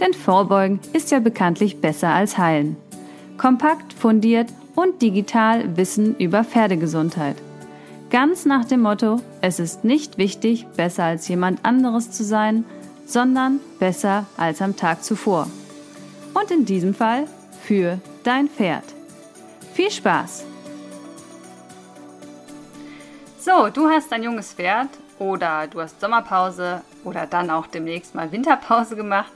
Denn Vorbeugen ist ja bekanntlich besser als Heilen. Kompakt, fundiert und digital Wissen über Pferdegesundheit. Ganz nach dem Motto, es ist nicht wichtig, besser als jemand anderes zu sein, sondern besser als am Tag zuvor. Und in diesem Fall für dein Pferd. Viel Spaß! So, du hast ein junges Pferd oder du hast Sommerpause oder dann auch demnächst mal Winterpause gemacht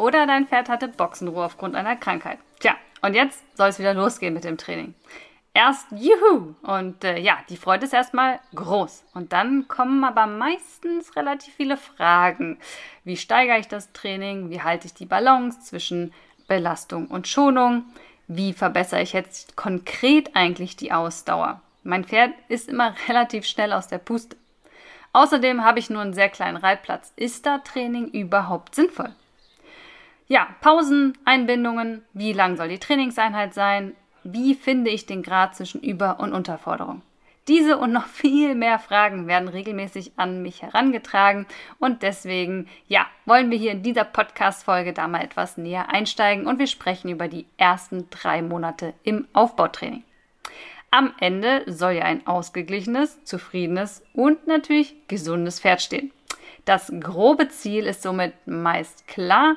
oder dein Pferd hatte Boxenruhe aufgrund einer Krankheit. Tja, und jetzt soll es wieder losgehen mit dem Training. Erst Juhu! Und äh, ja, die Freude ist erstmal groß. Und dann kommen aber meistens relativ viele Fragen. Wie steigere ich das Training? Wie halte ich die Balance zwischen Belastung und Schonung? Wie verbessere ich jetzt konkret eigentlich die Ausdauer? Mein Pferd ist immer relativ schnell aus der Puste. Außerdem habe ich nur einen sehr kleinen Reitplatz. Ist da Training überhaupt sinnvoll? Ja, Pausen, Einbindungen, wie lang soll die Trainingseinheit sein? Wie finde ich den Grad zwischen Über- und Unterforderung? Diese und noch viel mehr Fragen werden regelmäßig an mich herangetragen und deswegen, ja, wollen wir hier in dieser Podcast-Folge da mal etwas näher einsteigen und wir sprechen über die ersten drei Monate im Aufbautraining. Am Ende soll ja ein ausgeglichenes, zufriedenes und natürlich gesundes Pferd stehen. Das grobe Ziel ist somit meist klar,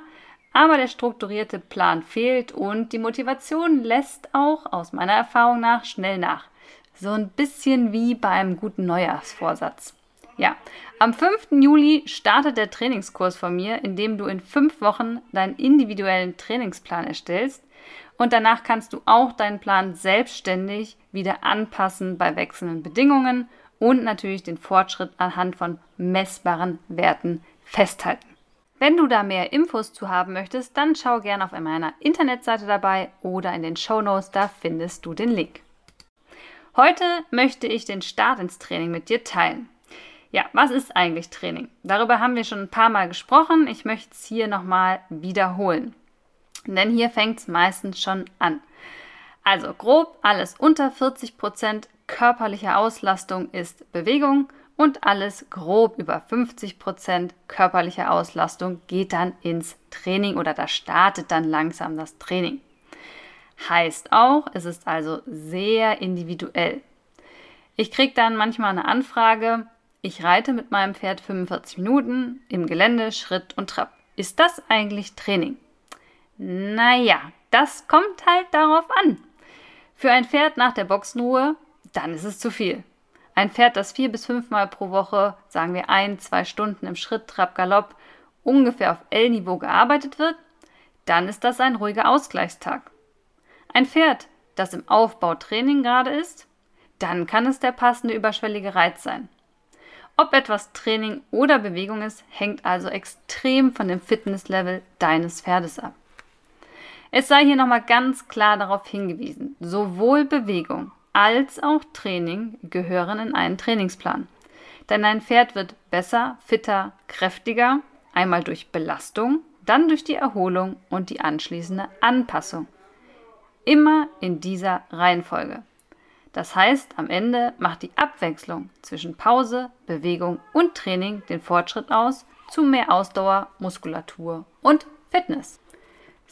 aber der strukturierte Plan fehlt und die Motivation lässt auch aus meiner Erfahrung nach schnell nach. So ein bisschen wie beim guten Neujahrsvorsatz. Ja, am 5. Juli startet der Trainingskurs von mir, in dem du in fünf Wochen deinen individuellen Trainingsplan erstellst und danach kannst du auch deinen Plan selbstständig wieder anpassen bei wechselnden Bedingungen und natürlich den Fortschritt anhand von messbaren Werten festhalten. Wenn du da mehr Infos zu haben möchtest, dann schau gerne auf meiner Internetseite dabei oder in den Show Notes, da findest du den Link. Heute möchte ich den Start ins Training mit dir teilen. Ja, was ist eigentlich Training? Darüber haben wir schon ein paar Mal gesprochen. Ich möchte es hier nochmal wiederholen. Denn hier fängt es meistens schon an. Also grob alles unter 40% körperlicher Auslastung ist Bewegung und alles grob über 50 Prozent körperliche Auslastung geht dann ins Training oder da startet dann langsam das Training. Heißt auch, es ist also sehr individuell. Ich kriege dann manchmal eine Anfrage, ich reite mit meinem Pferd 45 Minuten im Gelände, Schritt und Trab. Ist das eigentlich Training? Naja, das kommt halt darauf an. Für ein Pferd nach der Boxenruhe, dann ist es zu viel. Ein Pferd, das vier bis fünfmal pro Woche, sagen wir ein, zwei Stunden im Schritt, Trab, Galopp, ungefähr auf L-Niveau gearbeitet wird, dann ist das ein ruhiger Ausgleichstag. Ein Pferd, das im Aufbautraining gerade ist, dann kann es der passende überschwellige Reiz sein. Ob etwas Training oder Bewegung ist, hängt also extrem von dem Fitnesslevel deines Pferdes ab. Es sei hier nochmal ganz klar darauf hingewiesen, sowohl Bewegung als auch Training gehören in einen Trainingsplan. Denn ein Pferd wird besser, fitter, kräftiger, einmal durch Belastung, dann durch die Erholung und die anschließende Anpassung. Immer in dieser Reihenfolge. Das heißt, am Ende macht die Abwechslung zwischen Pause, Bewegung und Training den Fortschritt aus zu mehr Ausdauer, Muskulatur und Fitness.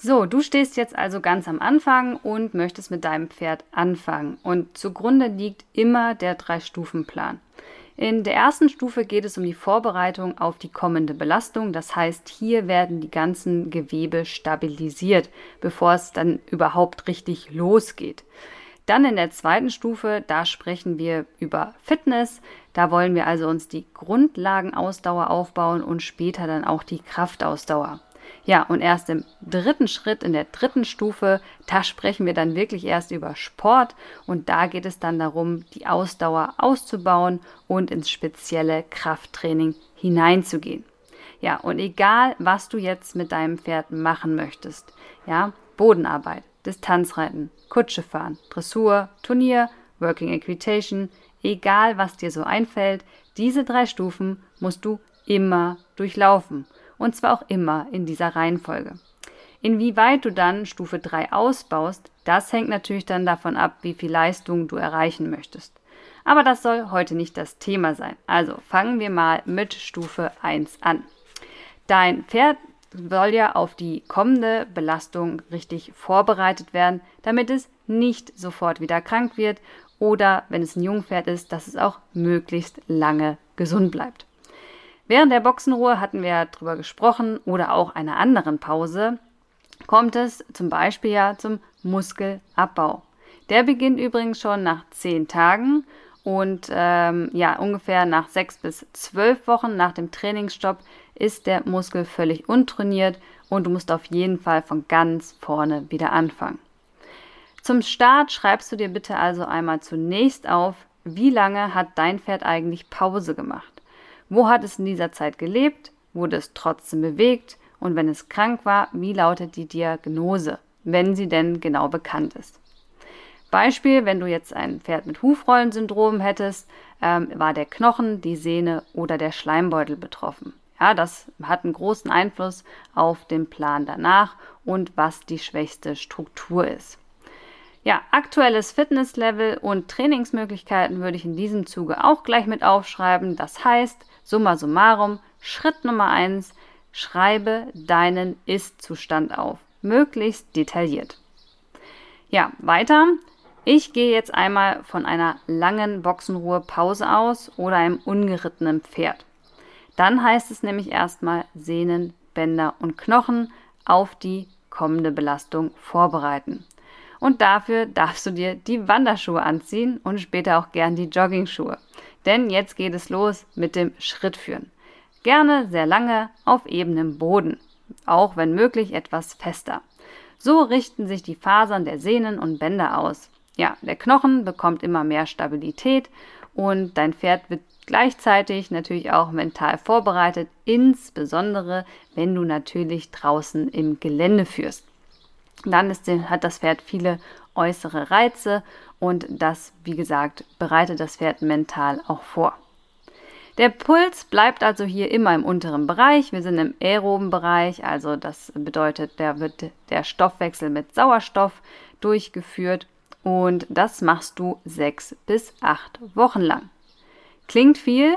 So, du stehst jetzt also ganz am Anfang und möchtest mit deinem Pferd anfangen. Und zugrunde liegt immer der Drei-Stufen-Plan. In der ersten Stufe geht es um die Vorbereitung auf die kommende Belastung. Das heißt, hier werden die ganzen Gewebe stabilisiert, bevor es dann überhaupt richtig losgeht. Dann in der zweiten Stufe, da sprechen wir über Fitness. Da wollen wir also uns die Grundlagenausdauer aufbauen und später dann auch die Kraftausdauer. Ja, und erst im dritten Schritt, in der dritten Stufe, da sprechen wir dann wirklich erst über Sport und da geht es dann darum, die Ausdauer auszubauen und ins spezielle Krafttraining hineinzugehen. Ja, und egal, was du jetzt mit deinem Pferd machen möchtest, ja, Bodenarbeit, Distanzreiten, Kutsche fahren, Dressur, Turnier, Working Equitation, egal was dir so einfällt, diese drei Stufen musst du immer durchlaufen. Und zwar auch immer in dieser Reihenfolge. Inwieweit du dann Stufe 3 ausbaust, das hängt natürlich dann davon ab, wie viel Leistung du erreichen möchtest. Aber das soll heute nicht das Thema sein. Also fangen wir mal mit Stufe 1 an. Dein Pferd soll ja auf die kommende Belastung richtig vorbereitet werden, damit es nicht sofort wieder krank wird oder, wenn es ein Jungpferd ist, dass es auch möglichst lange gesund bleibt. Während der Boxenruhe hatten wir darüber gesprochen oder auch einer anderen Pause, kommt es zum Beispiel ja zum Muskelabbau. Der beginnt übrigens schon nach zehn Tagen und ähm, ja, ungefähr nach sechs bis zwölf Wochen nach dem Trainingsstopp ist der Muskel völlig untrainiert und du musst auf jeden Fall von ganz vorne wieder anfangen. Zum Start schreibst du dir bitte also einmal zunächst auf, wie lange hat dein Pferd eigentlich Pause gemacht? Wo hat es in dieser Zeit gelebt? Wurde es trotzdem bewegt? Und wenn es krank war, wie lautet die Diagnose, wenn sie denn genau bekannt ist? Beispiel, wenn du jetzt ein Pferd mit Hufrollensyndrom hättest, ähm, war der Knochen, die Sehne oder der Schleimbeutel betroffen. Ja, das hat einen großen Einfluss auf den Plan danach und was die schwächste Struktur ist. Ja, aktuelles Fitnesslevel und Trainingsmöglichkeiten würde ich in diesem Zuge auch gleich mit aufschreiben. Das heißt, summa summarum, Schritt Nummer eins: schreibe deinen Ist-Zustand auf. Möglichst detailliert. Ja, weiter. Ich gehe jetzt einmal von einer langen Boxenruhepause aus oder einem ungerittenen Pferd. Dann heißt es nämlich erstmal Sehnen, Bänder und Knochen auf die kommende Belastung vorbereiten. Und dafür darfst du dir die Wanderschuhe anziehen und später auch gern die Joggingschuhe. Denn jetzt geht es los mit dem Schrittführen. Gerne sehr lange auf ebenem Boden, auch wenn möglich etwas fester. So richten sich die Fasern der Sehnen und Bänder aus. Ja, der Knochen bekommt immer mehr Stabilität und dein Pferd wird gleichzeitig natürlich auch mental vorbereitet, insbesondere wenn du natürlich draußen im Gelände führst. Dann ist, hat das Pferd viele äußere Reize und das, wie gesagt, bereitet das Pferd mental auch vor. Der Puls bleibt also hier immer im unteren Bereich. Wir sind im aeroben Bereich, also das bedeutet, da wird der Stoffwechsel mit Sauerstoff durchgeführt und das machst du sechs bis acht Wochen lang. Klingt viel?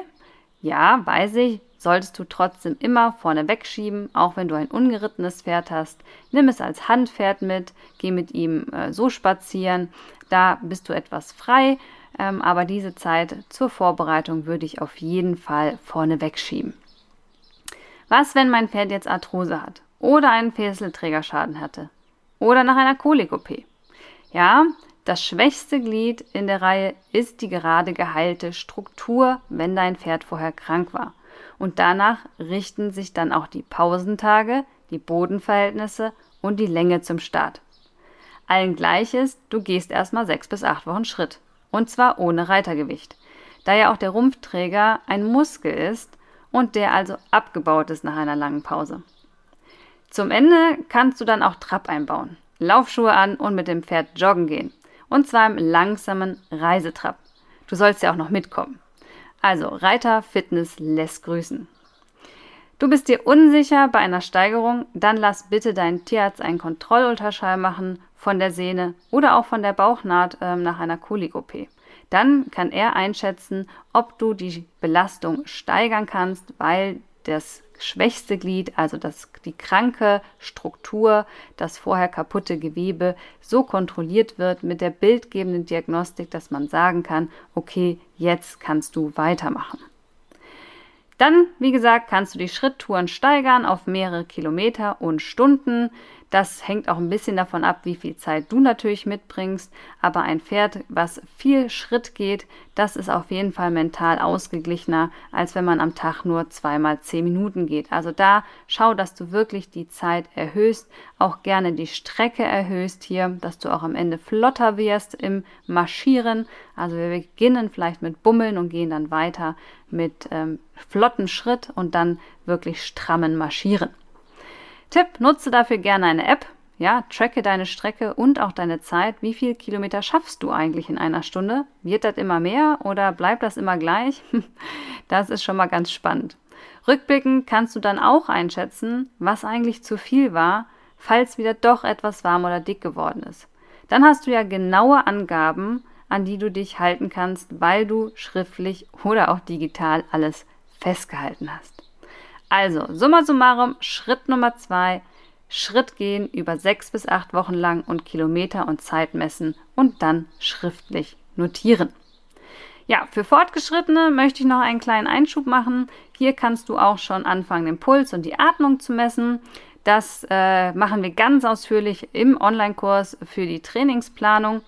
Ja, weiß ich. Solltest du trotzdem immer vorne wegschieben, auch wenn du ein ungerittenes Pferd hast. Nimm es als Handpferd mit, geh mit ihm äh, so spazieren. Da bist du etwas frei, ähm, aber diese Zeit zur Vorbereitung würde ich auf jeden Fall vorne wegschieben. Was, wenn mein Pferd jetzt Arthrose hat oder einen Fesselträgerschaden hatte oder nach einer Kolik-OP? Ja, das schwächste Glied in der Reihe ist die gerade geheilte Struktur, wenn dein Pferd vorher krank war. Und danach richten sich dann auch die Pausentage, die Bodenverhältnisse und die Länge zum Start. Allen gleich ist, du gehst erstmal sechs bis acht Wochen Schritt. Und zwar ohne Reitergewicht. Da ja auch der Rumpfträger ein Muskel ist und der also abgebaut ist nach einer langen Pause. Zum Ende kannst du dann auch Trab einbauen. Laufschuhe an und mit dem Pferd joggen gehen. Und zwar im langsamen Reisetrab. Du sollst ja auch noch mitkommen. Also Reiter Fitness lässt grüßen. Du bist dir unsicher bei einer Steigerung, dann lass bitte deinen Tierarzt einen Kontrollultraschall machen von der Sehne oder auch von der Bauchnaht äh, nach einer Kolik-OP. Dann kann er einschätzen, ob du die Belastung steigern kannst, weil das schwächste Glied, also das, die kranke Struktur, das vorher kaputte Gewebe, so kontrolliert wird mit der bildgebenden Diagnostik, dass man sagen kann, okay, jetzt kannst du weitermachen. Dann, wie gesagt, kannst du die Schritttouren steigern auf mehrere Kilometer und Stunden. Das hängt auch ein bisschen davon ab, wie viel Zeit du natürlich mitbringst. Aber ein Pferd, was viel Schritt geht, das ist auf jeden Fall mental ausgeglichener, als wenn man am Tag nur zweimal zehn Minuten geht. Also da schau, dass du wirklich die Zeit erhöhst, auch gerne die Strecke erhöhst hier, dass du auch am Ende flotter wirst im Marschieren. Also wir beginnen vielleicht mit Bummeln und gehen dann weiter mit ähm, flotten Schritt und dann wirklich strammen Marschieren. Tipp, nutze dafür gerne eine App. Ja, tracke deine Strecke und auch deine Zeit. Wie viel Kilometer schaffst du eigentlich in einer Stunde? Wird das immer mehr oder bleibt das immer gleich? Das ist schon mal ganz spannend. Rückblickend kannst du dann auch einschätzen, was eigentlich zu viel war, falls wieder doch etwas warm oder dick geworden ist. Dann hast du ja genaue Angaben, an die du dich halten kannst, weil du schriftlich oder auch digital alles festgehalten hast. Also, summa summarum, Schritt Nummer zwei, Schritt gehen über sechs bis acht Wochen lang und Kilometer und Zeit messen und dann schriftlich notieren. Ja, für Fortgeschrittene möchte ich noch einen kleinen Einschub machen. Hier kannst du auch schon anfangen, den Puls und die Atmung zu messen. Das äh, machen wir ganz ausführlich im Online-Kurs für die Trainingsplanung.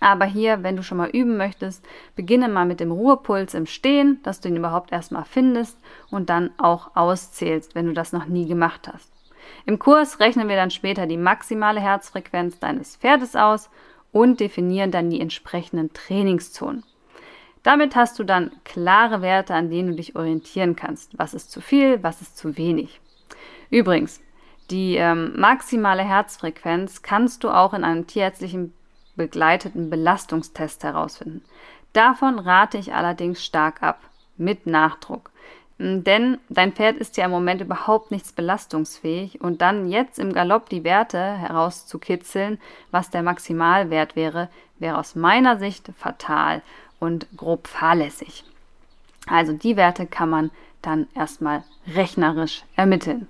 Aber hier, wenn du schon mal üben möchtest, beginne mal mit dem Ruhepuls im Stehen, dass du ihn überhaupt erstmal findest und dann auch auszählst, wenn du das noch nie gemacht hast. Im Kurs rechnen wir dann später die maximale Herzfrequenz deines Pferdes aus und definieren dann die entsprechenden Trainingszonen. Damit hast du dann klare Werte, an denen du dich orientieren kannst. Was ist zu viel, was ist zu wenig. Übrigens, die ähm, maximale Herzfrequenz kannst du auch in einem tierärztlichen begleiteten Belastungstest herausfinden. Davon rate ich allerdings stark ab, mit Nachdruck. Denn dein Pferd ist ja im Moment überhaupt nichts belastungsfähig und dann jetzt im Galopp die Werte herauszukitzeln, was der Maximalwert wäre, wäre aus meiner Sicht fatal und grob fahrlässig. Also die Werte kann man dann erstmal rechnerisch ermitteln.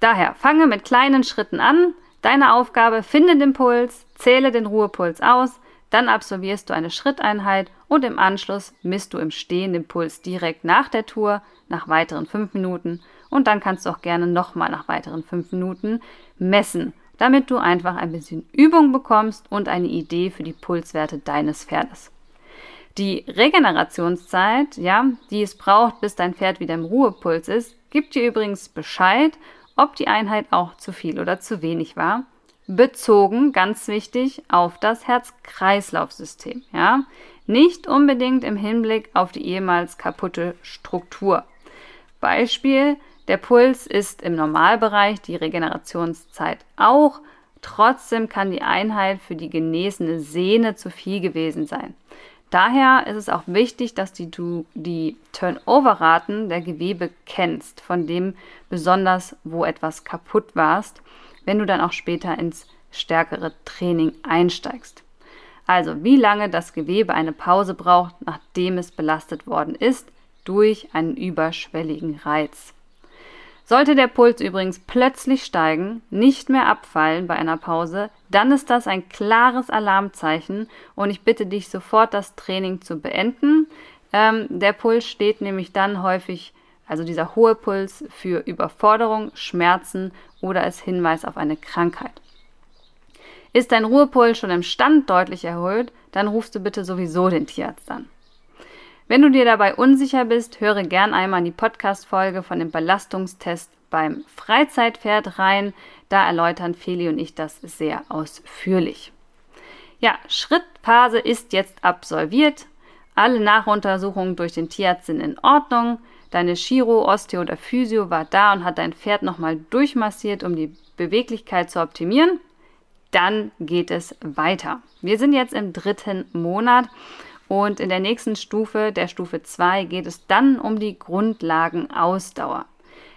Daher fange mit kleinen Schritten an. Deine Aufgabe, finde den Puls, zähle den Ruhepuls aus, dann absolvierst du eine Schritteinheit und im Anschluss misst du im Stehen den Puls direkt nach der Tour, nach weiteren fünf Minuten und dann kannst du auch gerne nochmal nach weiteren fünf Minuten messen, damit du einfach ein bisschen Übung bekommst und eine Idee für die Pulswerte deines Pferdes. Die Regenerationszeit, ja, die es braucht, bis dein Pferd wieder im Ruhepuls ist, gibt dir übrigens Bescheid ob die Einheit auch zu viel oder zu wenig war. Bezogen, ganz wichtig, auf das Herz-Kreislauf-System. Ja? Nicht unbedingt im Hinblick auf die ehemals kaputte Struktur. Beispiel, der Puls ist im Normalbereich, die Regenerationszeit auch. Trotzdem kann die Einheit für die genesene Sehne zu viel gewesen sein. Daher ist es auch wichtig, dass du die Turnover-Raten der Gewebe kennst, von dem besonders, wo etwas kaputt warst, wenn du dann auch später ins stärkere Training einsteigst. Also, wie lange das Gewebe eine Pause braucht, nachdem es belastet worden ist, durch einen überschwelligen Reiz. Sollte der Puls übrigens plötzlich steigen, nicht mehr abfallen bei einer Pause, dann ist das ein klares Alarmzeichen und ich bitte dich sofort das Training zu beenden. Ähm, der Puls steht nämlich dann häufig, also dieser hohe Puls, für Überforderung, Schmerzen oder als Hinweis auf eine Krankheit. Ist dein Ruhepuls schon im Stand deutlich erhöht, dann rufst du bitte sowieso den Tierarzt an. Wenn du dir dabei unsicher bist, höre gern einmal in die Podcast-Folge von dem Belastungstest beim Freizeitpferd rein. Da erläutern Feli und ich das sehr ausführlich. Ja, Schrittphase ist jetzt absolviert. Alle Nachuntersuchungen durch den Tierarzt sind in Ordnung. Deine Chiro, Osteo oder Physio war da und hat dein Pferd nochmal durchmassiert, um die Beweglichkeit zu optimieren. Dann geht es weiter. Wir sind jetzt im dritten Monat und in der nächsten Stufe, der Stufe 2, geht es dann um die Grundlagenausdauer,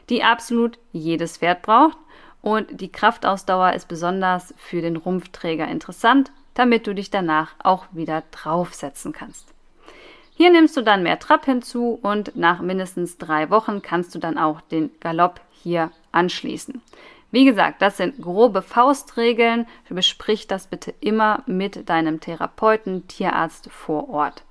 die absolut jedes Pferd braucht. Und die Kraftausdauer ist besonders für den Rumpfträger interessant, damit du dich danach auch wieder draufsetzen kannst. Hier nimmst du dann mehr Trab hinzu und nach mindestens drei Wochen kannst du dann auch den Galopp hier anschließen. Wie gesagt, das sind grobe Faustregeln. Besprich das bitte immer mit deinem Therapeuten, Tierarzt vor Ort.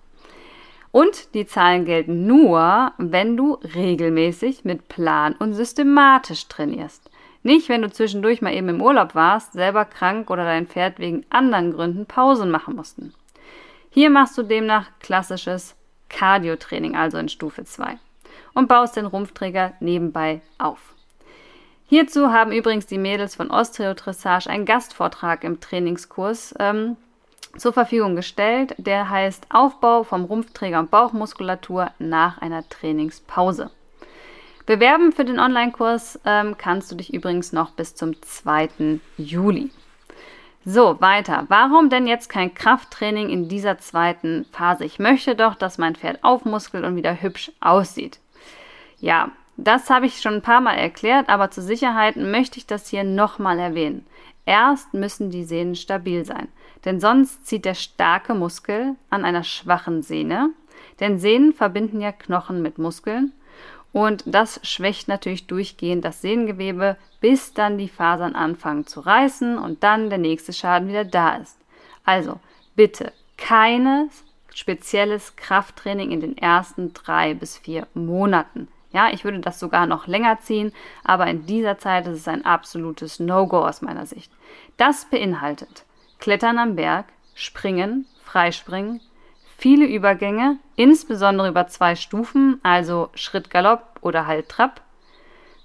Und die Zahlen gelten nur, wenn du regelmäßig mit Plan und systematisch trainierst. Nicht, wenn du zwischendurch mal eben im Urlaub warst, selber krank oder dein Pferd wegen anderen Gründen Pausen machen mussten. Hier machst du demnach klassisches Cardio-Training, also in Stufe 2, und baust den Rumpfträger nebenbei auf. Hierzu haben übrigens die Mädels von Osteodressage einen Gastvortrag im Trainingskurs ähm, zur Verfügung gestellt. Der heißt Aufbau vom Rumpfträger und Bauchmuskulatur nach einer Trainingspause. Bewerben für den Online-Kurs ähm, kannst du dich übrigens noch bis zum 2. Juli. So, weiter. Warum denn jetzt kein Krafttraining in dieser zweiten Phase? Ich möchte doch, dass mein Pferd aufmuskelt und wieder hübsch aussieht. Ja, das habe ich schon ein paar Mal erklärt, aber zur Sicherheit möchte ich das hier nochmal erwähnen. Erst müssen die Sehnen stabil sein, denn sonst zieht der starke Muskel an einer schwachen Sehne, denn Sehnen verbinden ja Knochen mit Muskeln und das schwächt natürlich durchgehend das Sehnengewebe, bis dann die Fasern anfangen zu reißen und dann der nächste Schaden wieder da ist. Also bitte keines spezielles Krafttraining in den ersten drei bis vier Monaten. Ja, ich würde das sogar noch länger ziehen, aber in dieser Zeit ist es ein absolutes No-Go aus meiner Sicht. Das beinhaltet Klettern am Berg, Springen, Freispringen, viele Übergänge, insbesondere über zwei Stufen, also Schritt Galopp oder halt Trab,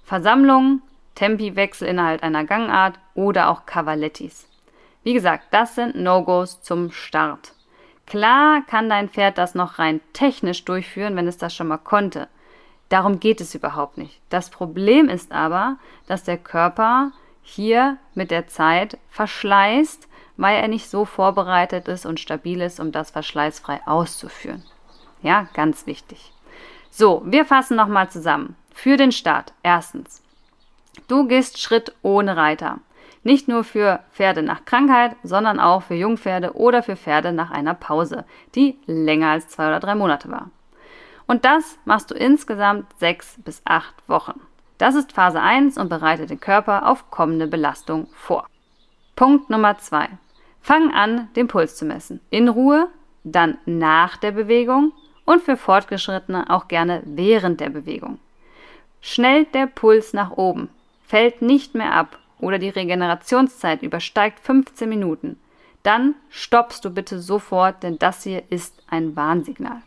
Versammlungen, Tempiwechsel innerhalb einer Gangart oder auch Cavalettis. Wie gesagt, das sind No-Gos zum Start. Klar kann dein Pferd das noch rein technisch durchführen, wenn es das schon mal konnte. Darum geht es überhaupt nicht. Das Problem ist aber, dass der Körper hier mit der Zeit verschleißt weil er nicht so vorbereitet ist und stabil ist, um das verschleißfrei auszuführen. Ja, ganz wichtig. So, wir fassen nochmal zusammen. Für den Start. Erstens. Du gehst Schritt ohne Reiter. Nicht nur für Pferde nach Krankheit, sondern auch für Jungpferde oder für Pferde nach einer Pause, die länger als zwei oder drei Monate war. Und das machst du insgesamt sechs bis acht Wochen. Das ist Phase 1 und bereitet den Körper auf kommende Belastung vor. Punkt Nummer 2. Fang an, den Puls zu messen. In Ruhe, dann nach der Bewegung und für Fortgeschrittene auch gerne während der Bewegung. Schnellt der Puls nach oben, fällt nicht mehr ab oder die Regenerationszeit übersteigt 15 Minuten, dann stoppst du bitte sofort, denn das hier ist ein Warnsignal.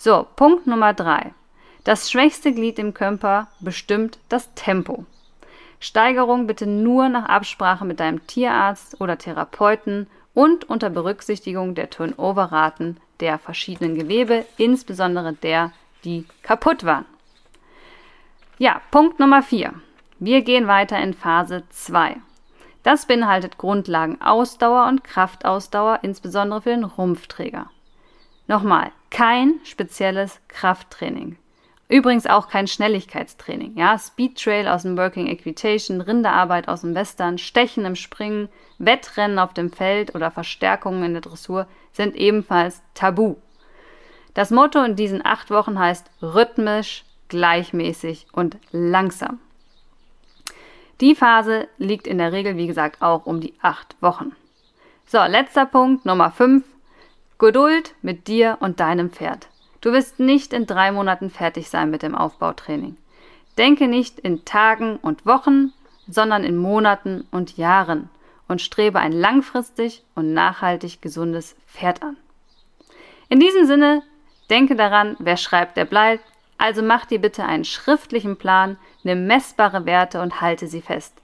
So, Punkt Nummer 3. Das schwächste Glied im Körper bestimmt das Tempo. Steigerung bitte nur nach Absprache mit deinem Tierarzt oder Therapeuten und unter Berücksichtigung der Turnover-Raten der verschiedenen Gewebe, insbesondere der, die kaputt waren. Ja, Punkt Nummer 4. Wir gehen weiter in Phase 2. Das beinhaltet Grundlagen Ausdauer und Kraftausdauer, insbesondere für den Rumpfträger. Nochmal, kein spezielles Krafttraining. Übrigens auch kein Schnelligkeitstraining. Ja? Speed Trail aus dem Working Equitation, Rinderarbeit aus dem Western, Stechen im Springen, Wettrennen auf dem Feld oder Verstärkungen in der Dressur sind ebenfalls tabu. Das Motto in diesen acht Wochen heißt rhythmisch, gleichmäßig und langsam. Die Phase liegt in der Regel, wie gesagt, auch um die acht Wochen. So, letzter Punkt, Nummer 5. Geduld mit dir und deinem Pferd. Du wirst nicht in drei Monaten fertig sein mit dem Aufbautraining. Denke nicht in Tagen und Wochen, sondern in Monaten und Jahren und strebe ein langfristig und nachhaltig gesundes Pferd an. In diesem Sinne, denke daran, wer schreibt, der bleibt. Also mach dir bitte einen schriftlichen Plan, nimm messbare Werte und halte sie fest.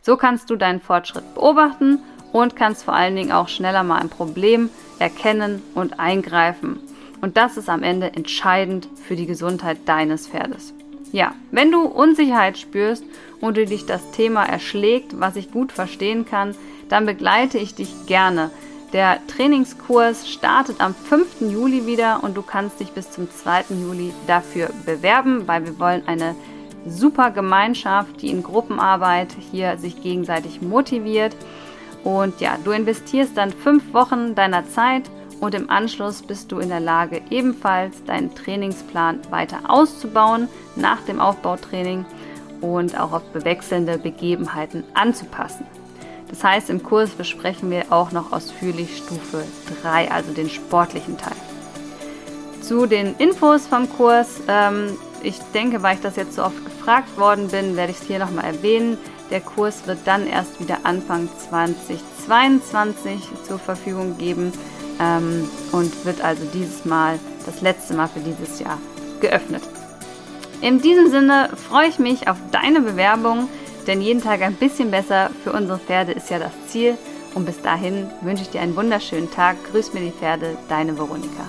So kannst du deinen Fortschritt beobachten und kannst vor allen Dingen auch schneller mal ein Problem erkennen und eingreifen und das ist am Ende entscheidend für die Gesundheit deines Pferdes. Ja, wenn du Unsicherheit spürst und du dich das Thema erschlägt, was ich gut verstehen kann, dann begleite ich dich gerne. Der Trainingskurs startet am 5. Juli wieder und du kannst dich bis zum 2. Juli dafür bewerben, weil wir wollen eine super Gemeinschaft, die in Gruppenarbeit hier sich gegenseitig motiviert. Und ja, du investierst dann fünf Wochen deiner Zeit und im Anschluss bist du in der Lage, ebenfalls deinen Trainingsplan weiter auszubauen nach dem Aufbautraining und auch auf bewechselnde Begebenheiten anzupassen. Das heißt, im Kurs besprechen wir auch noch ausführlich Stufe 3, also den sportlichen Teil. Zu den Infos vom Kurs, ähm, ich denke, weil ich das jetzt so oft gefragt worden bin, werde ich es hier nochmal erwähnen. Der Kurs wird dann erst wieder Anfang 2022 zur Verfügung geben ähm, und wird also dieses Mal das letzte Mal für dieses Jahr geöffnet. In diesem Sinne freue ich mich auf deine Bewerbung, denn jeden Tag ein bisschen besser für unsere Pferde ist ja das Ziel. Und bis dahin wünsche ich dir einen wunderschönen Tag. Grüß mir die Pferde, deine Veronika.